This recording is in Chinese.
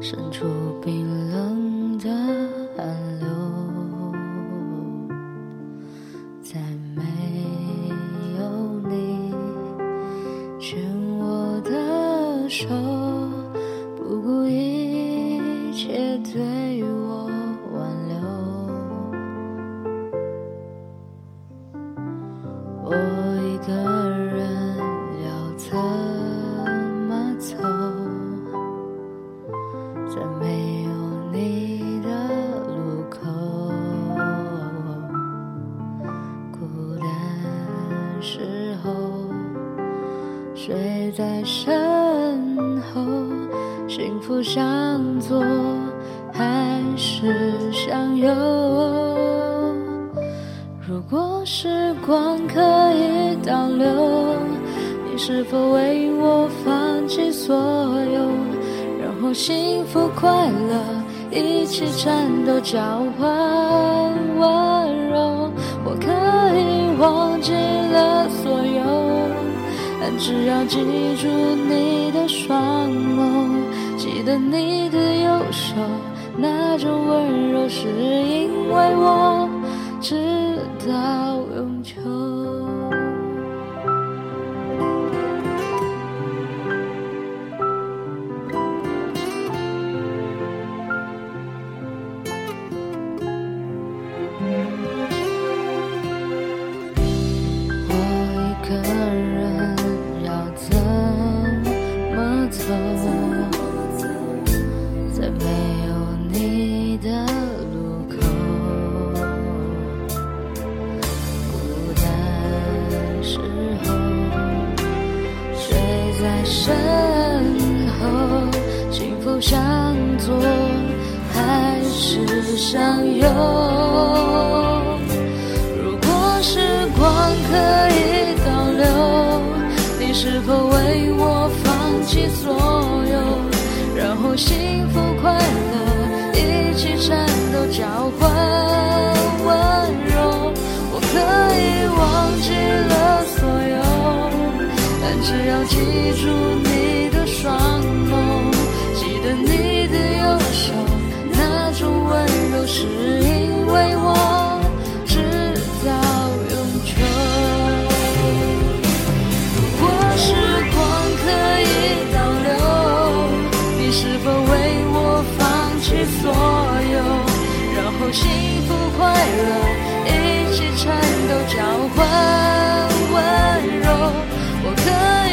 渗出冰冷的寒流，在没有你牵我的手，不顾一切对我挽留，我一个。在没有你的路口，孤单时候谁在身后？幸福向左还是向右？如果时光可以倒流，你是否为我放弃所有？幸福快乐一起颤抖，交换温柔。我可以忘记了所有，但只要记住你的双眸，记得你的右手，那种温柔，是因为我知道永久。人要怎么走？在没有你的路口，孤单时候，谁在身后？幸福向左还是向右？是否为我放弃所有然后幸福快乐一起颤抖交换温柔。我可以忘记了所有但只要记住你的双幸福快乐，一起颤抖，交换温柔。我可。